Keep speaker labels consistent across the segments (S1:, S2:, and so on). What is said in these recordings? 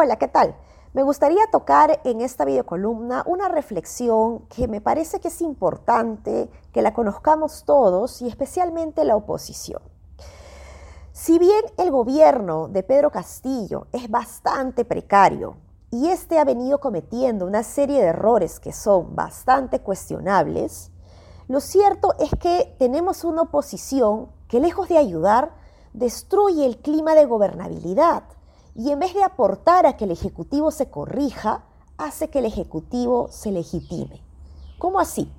S1: Hola, ¿qué tal? Me gustaría tocar en esta videocolumna una reflexión que me parece que es importante que la conozcamos todos y especialmente la oposición. Si bien el gobierno de Pedro Castillo es bastante precario y este ha venido cometiendo una serie de errores que son bastante cuestionables, lo cierto es que tenemos una oposición que lejos de ayudar, destruye el clima de gobernabilidad y en vez de aportar a que el Ejecutivo se corrija, hace que el Ejecutivo se legitime. ¿Cómo así?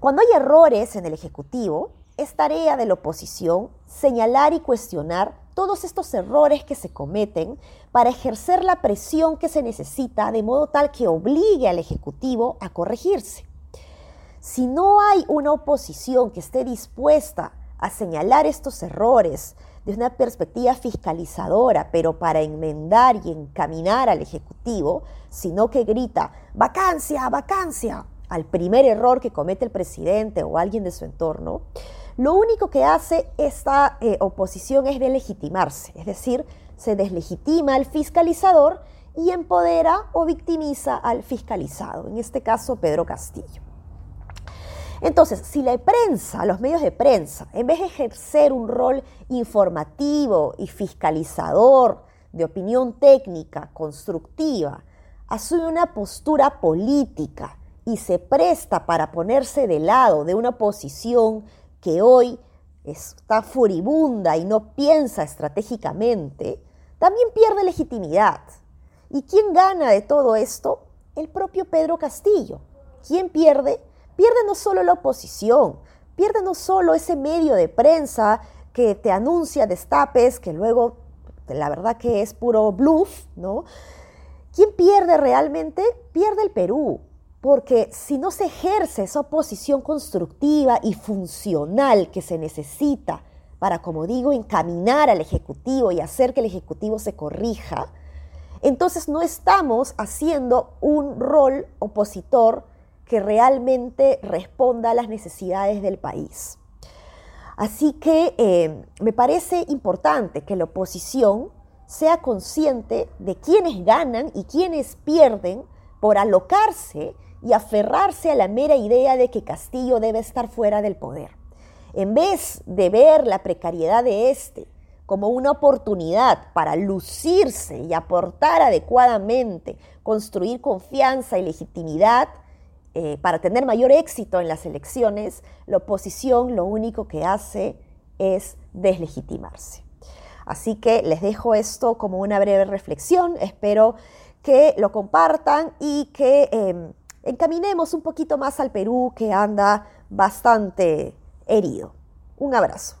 S1: Cuando hay errores en el Ejecutivo, es tarea de la oposición señalar y cuestionar todos estos errores que se cometen para ejercer la presión que se necesita de modo tal que obligue al Ejecutivo a corregirse. Si no hay una oposición que esté dispuesta a señalar estos errores, desde una perspectiva fiscalizadora, pero para enmendar y encaminar al Ejecutivo, sino que grita, vacancia, vacancia, al primer error que comete el presidente o alguien de su entorno, lo único que hace esta eh, oposición es delegitimarse, es decir, se deslegitima al fiscalizador y empodera o victimiza al fiscalizado, en este caso Pedro Castillo. Entonces, si la prensa, los medios de prensa, en vez de ejercer un rol informativo y fiscalizador de opinión técnica, constructiva, asume una postura política y se presta para ponerse de lado de una oposición que hoy está furibunda y no piensa estratégicamente, también pierde legitimidad. ¿Y quién gana de todo esto? El propio Pedro Castillo. ¿Quién pierde? Pierde no solo la oposición, pierde no solo ese medio de prensa que te anuncia destapes, que luego la verdad que es puro bluff, ¿no? ¿Quién pierde realmente? Pierde el Perú, porque si no se ejerce esa oposición constructiva y funcional que se necesita para, como digo, encaminar al Ejecutivo y hacer que el Ejecutivo se corrija, entonces no estamos haciendo un rol opositor que realmente responda a las necesidades del país. Así que eh, me parece importante que la oposición sea consciente de quiénes ganan y quiénes pierden por alocarse y aferrarse a la mera idea de que Castillo debe estar fuera del poder. En vez de ver la precariedad de este como una oportunidad para lucirse y aportar adecuadamente, construir confianza y legitimidad, eh, para tener mayor éxito en las elecciones, la oposición lo único que hace es deslegitimarse. Así que les dejo esto como una breve reflexión. Espero que lo compartan y que em, encaminemos un poquito más al Perú que anda bastante herido. Un abrazo.